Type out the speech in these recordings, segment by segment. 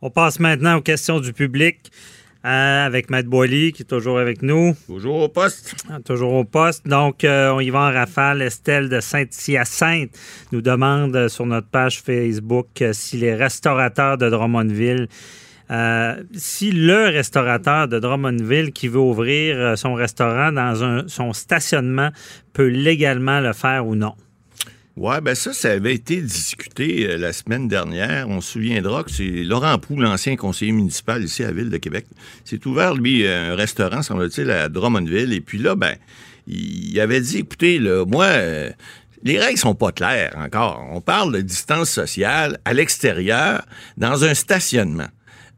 On passe maintenant aux questions du public euh, avec Matt Boily qui est toujours avec nous. Toujours au poste. Ah, toujours au poste. Donc, euh, on y va en rafale. Estelle de Saint-Hyacinthe nous demande euh, sur notre page Facebook si les restaurateurs de Drummondville, euh, si le restaurateur de Drummondville qui veut ouvrir son restaurant dans un, son stationnement peut légalement le faire ou non. Ouais, ben ça, ça avait été discuté euh, la semaine dernière. On se souviendra que c'est Laurent Pou, l'ancien conseiller municipal ici à la Ville de Québec. C'est ouvert, lui, un restaurant, semble-t-il, à Drummondville. Et puis là, ben, il avait dit, écoutez, là, moi, euh, les règles sont pas claires encore. On parle de distance sociale à l'extérieur, dans un stationnement.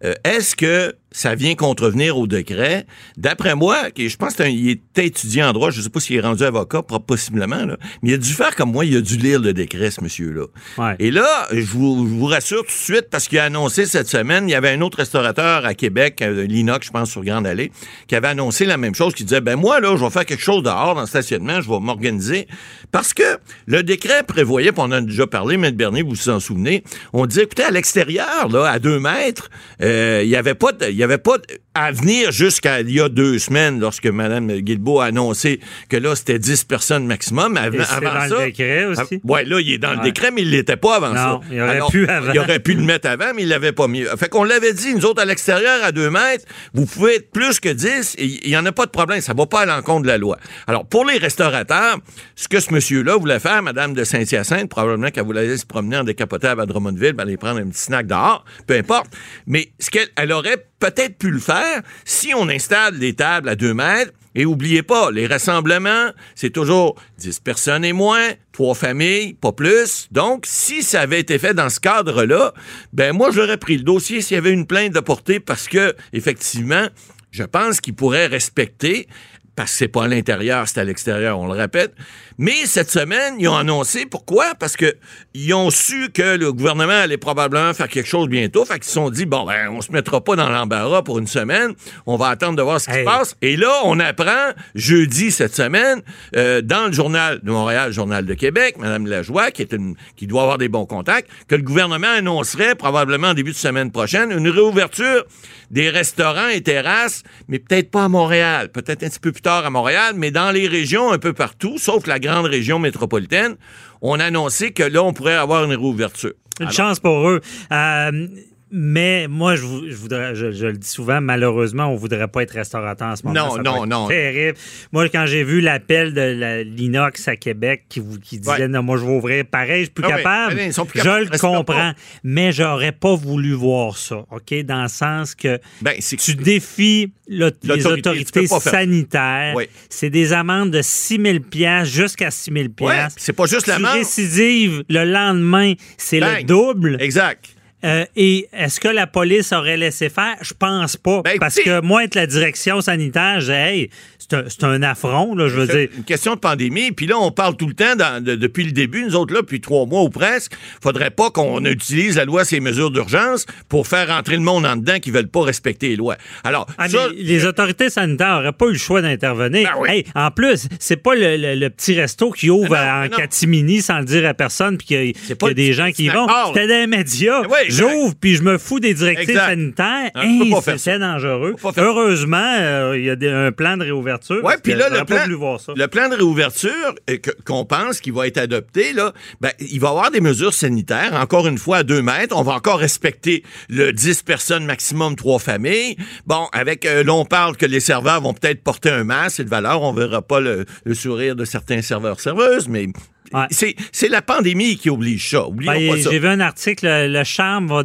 Euh, Est-ce que ça vient contrevenir au décret? D'après moi, je pense qu'il était étudiant en droit, je sais pas s'il est rendu avocat, possiblement, là, mais il a dû faire comme moi, il a dû lire le décret, ce monsieur-là. Ouais. Et là, je vous, je vous rassure tout de suite, parce qu'il a annoncé cette semaine, il y avait un autre restaurateur à Québec, euh, l'Inox, je pense, sur Grande Allée, qui avait annoncé la même chose, qui disait, ben moi, là, je vais faire quelque chose dehors dans le stationnement, je vais m'organiser. Parce que le décret prévoyait, puis on en a déjà parlé, M. Bernier, vous vous en souvenez, on disait, écoutez, à l'extérieur, là, à deux mètres, euh, il n'y avait pas, de- il y avait pas à venir jusqu'à il y a deux semaines, lorsque Mme Guilbeault a annoncé que là, c'était 10 personnes maximum. Avant, Et c'est avant dans ça, le décret aussi? ouais, là, il est dans le décret, mais il l'était pas avant ça. Non, il aurait pu avant. Il aurait pu le mettre avant, mais il l'avait pas mis. Fait qu'on l'avait dit, nous autres, à l'extérieur, à deux mètres, vous pouvez être plus que 10 et il y en a pas de problème. Ça va pas à l'encontre de la loi. Alors, pour les restaurateurs, ce que ce monsieur-là voulait faire, Madame de Saint-Hyacinthe, probablement qu'elle voulait aller se promener en décapotable à Drummondville, ben, aller prendre un petit snack dehors, peu importe. Mais ce qu'elle elle aurait peut-être pu le faire si on installe des tables à deux mètres et oubliez pas, les rassemblements, c'est toujours 10 personnes et moins, trois familles, pas plus. Donc, si ça avait été fait dans ce cadre-là, ben moi, j'aurais pris le dossier s'il y avait une plainte de portée parce que, effectivement, je pense qu'il pourrait respecter parce que c'est pas à l'intérieur, c'est à l'extérieur, on le répète. Mais cette semaine, ils ont annoncé pourquoi? Parce que ils ont su que le gouvernement allait probablement faire quelque chose bientôt. Fait qu'ils se sont dit, bon, ben, on se mettra pas dans l'embarras pour une semaine. On va attendre de voir ce qui Hey. se passe. Et là, on apprend jeudi cette semaine, euh, dans le journal de Montréal, le journal de Québec, Mme Lajoie, qui est une, qui doit avoir des bons contacts, que le gouvernement annoncerait probablement en début de semaine prochaine une réouverture des restaurants et terrasses, mais peut-être pas à Montréal, peut-être un petit peu plus tard à Montréal, mais dans les régions un peu partout, sauf la grande région métropolitaine, on a annoncé que là, on pourrait avoir une réouverture. Une Alors- chance pour eux. Euh, mais moi, je, vou- je voudrais, je, je le dis souvent, malheureusement, on voudrait pas être restaurateur en ce moment. Non, Ça non, non. Terrible. Moi, quand j'ai vu l'appel de la- l'inox à Québec qui, disait Ouais. non, moi je vais ouvrir pareil, je suis plus Ah oui, capable. allez, je le comprends, mais j'aurais pas voulu voir ça, ok, dans le sens que Ben, tu défies le- les autorités sanitaires. Oui. C'est des amendes de 6 000 jusqu'à 6 000 Ouais, c'est pas juste l'amende. récidives le lendemain, c'est le double. Exact. Euh, et est-ce que la police aurait laissé faire? Je pense pas. Ben, parce que moi, être la direction sanitaire, j'ai hey, c'est un, affront, là, je veux dire. une question de pandémie. Puis là, on parle tout le temps, dans- de- depuis le début, nous autres, là, depuis trois mois ou presque, faudrait pas qu'on utilise la loi, ces mesures d'urgence, pour faire entrer le monde en dedans qui veulent pas respecter les lois. Alors, Ah, ça, les autorités sanitaires n'auraient pas eu le choix d'intervenir. Ben oui. Hey, en plus, c'est pas le, le- le petit resto qui ouvre non, en non. catimini sans le dire à personne puis qu'il y a- y des gens qui y vont. C'était des médias. Ben oui. J'ouvre puis je me fous des directives Exact. sanitaires. Hey, C'était ça. dangereux. Heureusement, euh, il y a des- un plan de réouverture. Parce puis là, le plan, voulu voir ça. le plan de réouverture euh, qu'on pense qu'il va être adopté, là, ben, il va y avoir des mesures sanitaires, encore une fois, à deux mètres. On va encore respecter le 10 personnes maximum, trois familles. Bon, avec, euh, là, on parle que les serveurs vont peut-être porter un masque, c'est de valeur. On verra pas le, le sourire de certains serveurs-serveuses, mais Ouais. c'est la pandémie qui oblige ça. Ben. J'ai vu un article, le, charme va.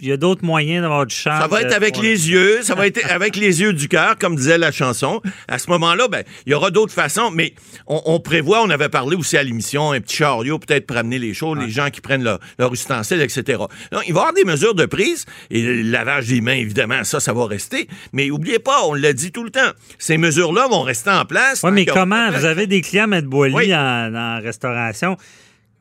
Il y a d'autres moyens d'avoir du charme. Ça va être avec les le- yeux, ça va être avec les yeux du cœur, comme disait la chanson. À ce moment-là, ben, il y aura d'autres façons, mais on, on prévoit, on avait parlé aussi à l'émission, un petit chariot peut-être pour amener les choses, les gens qui prennent leur, leur ustensile, etc. Donc, il va y avoir des mesures de prise, et le lavage des mains, évidemment, ça, ça va rester. Mais oubliez pas, on l'a dit tout le temps, ces mesures-là vont rester en place. Oui, mais comment? Vous avez des clients, M. Boily, Oui. en, en restauration.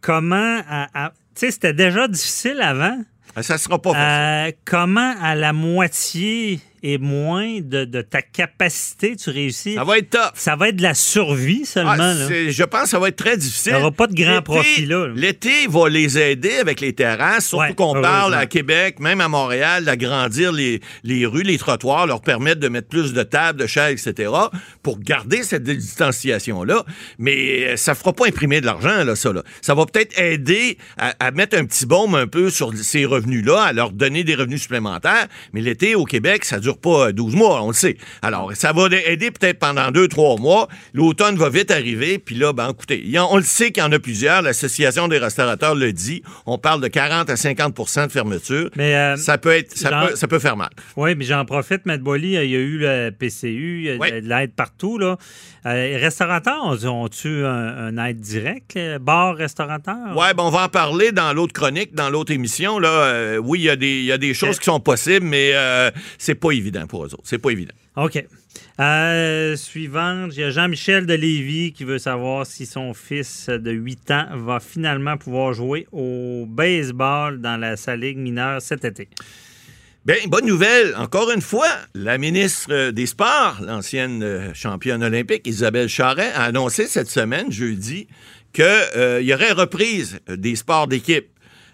Comment. Tu sais, c'était déjà difficile avant. Ça sera pas facile. Euh, comment à la moitié et moins de, de ta capacité, tu réussis. Ça va être top. Ça va être de la survie seulement. Ah, là. je pense que ça va être très difficile. Il n'y aura pas de grand profit là. L'été va les aider avec les terrasses, surtout Ouais, qu'on parle à Québec, même à Montréal, d'agrandir les, les rues, les trottoirs, leur permettre de mettre plus de tables, de chaises, etc., pour garder cette distanciation-là. Mais euh, ça fera pas imprimer de l'argent, là, ça. Là. Ça va peut-être aider à, à mettre un petit baume un peu sur ces revenus-là, à leur donner des revenus supplémentaires. Mais l'été, au Québec, ça dure pas euh, 12 mois, on le sait. Alors, ça va aider peut-être pendant 2-3 mois. L'automne va vite arriver. Puis là, ben, écoutez, on le sait qu'il y en a plusieurs. L'Association des restaurateurs le dit. On parle de 40 à 50% de fermeture. Mais euh, ça peut être, ça, genre- peut, ça peut faire mal. Oui, mais j'en profite, Matt Boily, il y a eu le PCU, il y a Oui. de l'aide partout. Là. Euh, les restaurateurs, ont- ont-tu un, un aide direct, les bars, restaurateurs? Ouais, ben on va en parler dans l'autre chronique, dans l'autre émission. Là, Euh, oui, il y, a des- il y a des choses qui sont possibles, mais euh, c'est pas évident pour eux autres. C'est pas évident. OK. Euh, suivante, il y a Jean-Michel de Lévis qui veut savoir si son fils de 8 ans va finalement pouvoir jouer au baseball dans la Salle Ligue mineure cet été. Bien, bonne nouvelle. Encore une fois, la ministre euh, des Sports, l'ancienne euh, championne olympique, Isabelle Charret, a annoncé cette semaine, jeudi, qu'il y aurait reprise euh, des sports d'équipe.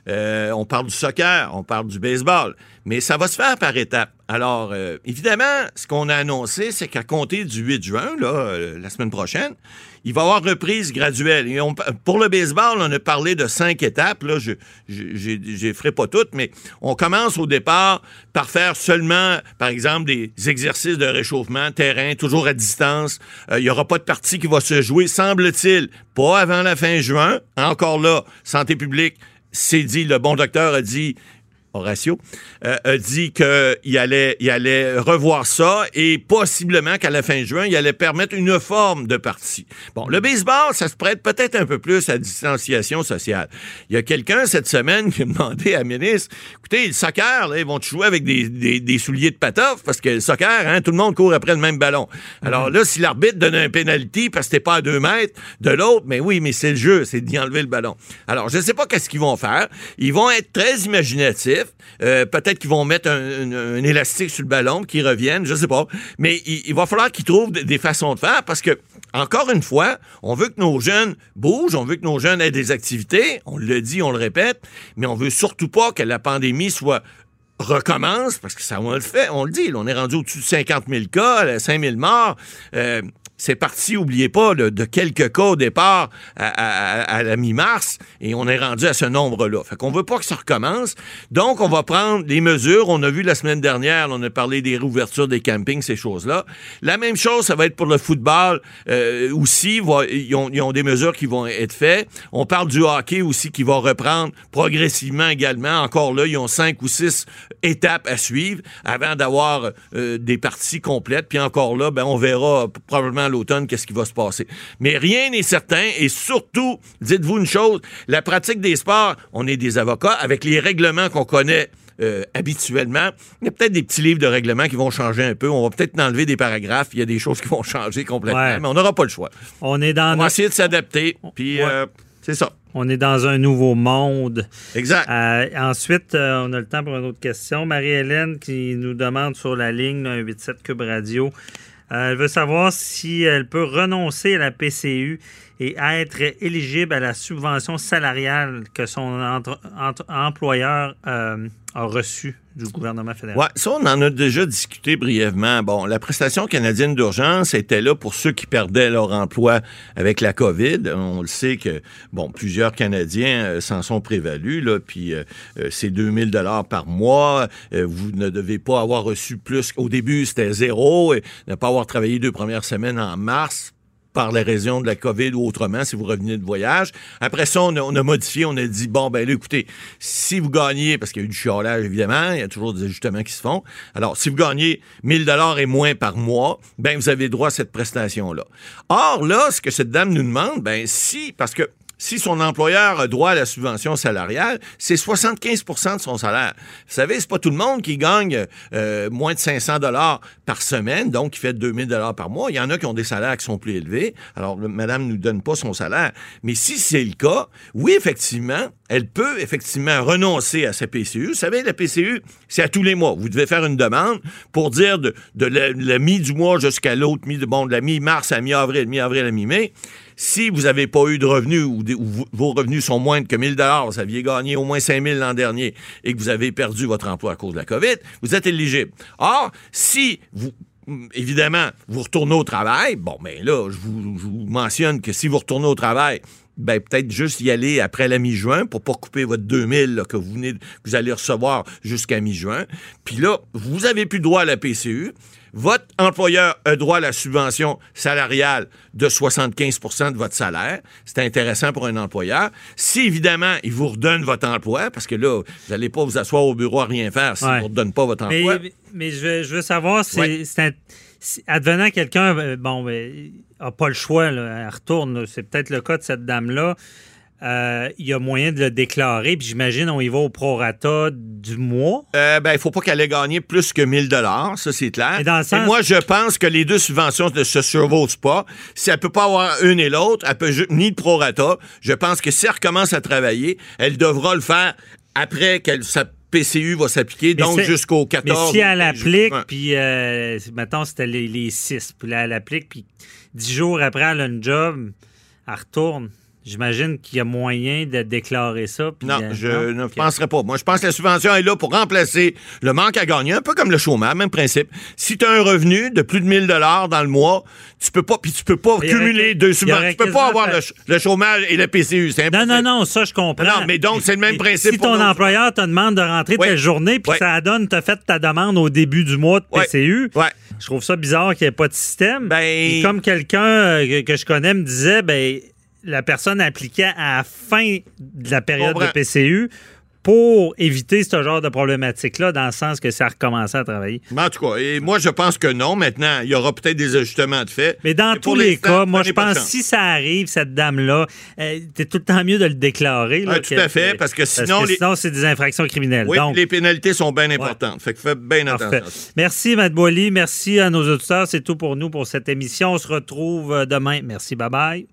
Euh, on parle du soccer, on parle du baseball, mais ça va se faire par étapes. Alors, euh, évidemment, ce qu'on a annoncé, c'est qu'à compter du 8 juin, là, euh, la semaine prochaine, il va y avoir reprise graduelle. Et pour le baseball, on a parlé de cinq étapes. Là, je ne ferai pas toutes, mais on commence au départ par faire seulement, par exemple, des exercices de réchauffement, terrain, toujours à distance. Euh, Il n'y aura pas de partie qui va se jouer, semble-t-il, pas avant la fin juin. Encore là, santé publique, c'est dit, le bon docteur a dit, Horatio, euh, a dit qu'il allait, il allait revoir ça et possiblement qu'à la fin juin, il allait permettre une forme de partie. Bon, le baseball, ça se prête peut-être un peu plus à distanciation sociale. Il y a quelqu'un cette semaine qui a demandé à la ministre, écoutez, le soccer, là, ils vont jouer avec des, des- des souliers de patoff? Parce que le soccer, hein, tout le monde court après le même ballon. Alors là, si l'arbitre donne un penalty parce que t'es pas à deux mètres de l'autre, mais oui, mais c'est le jeu, c'est d'y enlever le ballon. Alors, je ne sais pas qu'est-ce qu'ils vont faire. Ils vont être très imaginatifs. Euh, Peut-être qu'ils vont mettre un, élastique sur le ballon, qu'ils reviennent, je sais pas. Mais il, va falloir qu'ils trouvent des, façons de faire parce que, encore une fois, on veut que nos jeunes bougent, on veut que nos jeunes aient des activités. On le dit, on le répète, mais on veut surtout pas que la pandémie soit recommence, parce que ça, on le fait, on le dit, on est rendu au-dessus de 50 000 cas, 5 000 morts. Euh, c'est parti, oubliez pas, de quelques cas au départ à, la mi-mars, et on est rendu à ce nombre-là. Fait qu'on veut pas que ça recommence. Donc, on va prendre des mesures. On a vu la semaine dernière, on a parlé des réouvertures des campings, ces choses-là. La même chose, ça va être pour le football euh, aussi. Va- Ils ont, ils ont des mesures qui vont être faites. On parle du hockey aussi qui va reprendre progressivement également. Encore là, ils ont cinq ou six étapes à suivre avant d'avoir euh, des parties complètes. Puis encore là, ben, on verra probablement l'automne qu'est-ce qui va se passer. Mais rien n'est certain. Et surtout, dites-vous une chose, la pratique des sports, on est des avocats avec les règlements qu'on connaît. euh, habituellement. Il y a peut-être des petits livres de règlements qui vont changer un peu. On va peut-être enlever des paragraphes. Il y a des choses qui vont changer complètement, Ouais. mais on n'aura pas le choix. On est dans, On va essayer de s'adapter. Puis, Ouais. euh, c'est ça. on est dans un nouveau monde. Exact. Euh, ensuite, on a le temps pour une autre question. Marie-Hélène qui nous demande sur la ligne là, 187 Cube Radio. Euh, elle veut savoir si elle peut renoncer à la PCU et être éligible à la subvention salariale que son employeur euh, a reçue du gouvernement fédéral. Ouais, ça, on en a déjà discuté brièvement. Bon, la prestation canadienne d'urgence était là pour ceux qui perdaient leur emploi avec la COVID. On le sait que, bon, plusieurs Canadiens euh, s'en sont prévalus, là, puis euh, euh, c'est 2000 dollars par mois. Vous ne devez pas avoir reçu plus. Au début, c'était zéro. Et ne pas avoir travaillé deux premières semaines en mars par la raison de la COVID ou autrement, si vous revenez de voyage. Après ça, on a, on a modifié, on a dit, bon, ben là, écoutez, si vous gagnez, parce qu'il y a eu du chiolage, évidemment, il y a toujours des ajustements qui se font. Alors, si vous gagnez 1000 dollars et moins par mois, ben vous avez droit à cette prestation-là. Or, là, ce que cette dame nous demande, ben si, parce que si son employeur a droit à la subvention salariale, c'est 75% de son salaire. Vous savez, c'est pas tout le monde qui gagne euh, moins de 500 dollars par semaine, donc qui fait 2000 dollars par mois. Il y en a qui ont des salaires qui sont plus élevés. Alors, madame nous donne pas son salaire. Mais si c'est le cas, oui, effectivement, elle peut effectivement renoncer à sa PCU. Vous savez, la PCU, c'est à tous les mois. Vous devez faire une demande pour dire de, la, mi du mois jusqu'à l'autre mi bon, de la mi-mars à mi-avril, mi-avril à mi-mai. Si vous n'avez pas eu de revenus ou, vos revenus sont moins que 1000 dollars, vous aviez gagné au moins 5000 l'an dernier et que vous avez perdu votre emploi à cause de la COVID, vous êtes éligible. Or, si vous évidemment, vous retournez au travail. Bon, mais ben là, je vous, mentionne que si vous retournez au travail, ben peut-être juste y aller après la mi-juin pour pas couper votre 2000 que vous venez, vous allez recevoir jusqu'à mi-juin. Puis là, vous avez plus droit à la PCU votre employeur a droit à la subvention salariale de 75% de votre salaire. C'est intéressant pour un employeur. Si, évidemment, il vous redonne votre emploi, parce que là, vous n'allez pas vous asseoir au bureau à rien faire s'il ne vous redonne pas votre emploi. Mais, je, veux, savoir, c'est, advenant quelqu'un, euh, bon, n'a ben, pas le choix, elle retourne. C'est peut-être le cas de cette dame-là. Euh, il y a moyen de le déclarer, puis j'imagine on y va au prorata du mois. Euh, ben, il faut pas qu'elle ait gagné plus que 1000 dollars, ça c'est clair. Et moi, je pense que les deux subventions ne se survolent pas. Si elle peut pas avoir une et l'autre, elle peut ni de prorata. Je pense que si elle recommence à travailler, elle devra le faire après qu'elle sa PCU va s'appliquer, donc jusqu'au 14. Mais si elle applique, puis euh, mettons c'était les, 6, puis là elle applique, puis 10 jours après elle a une job, elle retourne. J'imagine qu'il y a moyen de déclarer ça. Non, je ne penserais pas. Moi, je pense que la subvention est là pour remplacer le manque à gagner, un peu comme le chômage, même principe. Si tu as un revenu de plus de 1000 dollars dans le mois, tu peux pas, puis tu peux pas cumuler deux subventions. Tu peux pas avoir le, chômage et le PCU. C'est Non, non, non, ça, je comprends. Non, mais donc, c'est le même principe. Si ton employeur te demande de rentrer ta journée, puis ça donne, tu as fait ta demande au début du mois de PCU, je trouve ça bizarre qu'il n'y ait pas de système. Ben... comme quelqu'un euh, que je connais me disait, ben la personne appliquait à la fin de la période de PCU pour éviter ce genre de problématique-là, dans le sens que ça a recommencé à travailler. en tout cas, et moi, je pense que non. Maintenant, il y aura peut-être des ajustements de fait. Mais dans tous les cas, moi, je pense que si ça arrive, cette dame-là, euh, c'est tout le temps mieux de le déclarer. tout à fait, parce que sinon... sinon, c'est des infractions criminelles. Oui, les pénalités sont bien importantes. Fait que faites bien attention. Merci, Matt Boily. Merci à nos auditeurs. C'est tout pour nous pour cette émission. On se retrouve euh, demain. Merci. Bye-bye.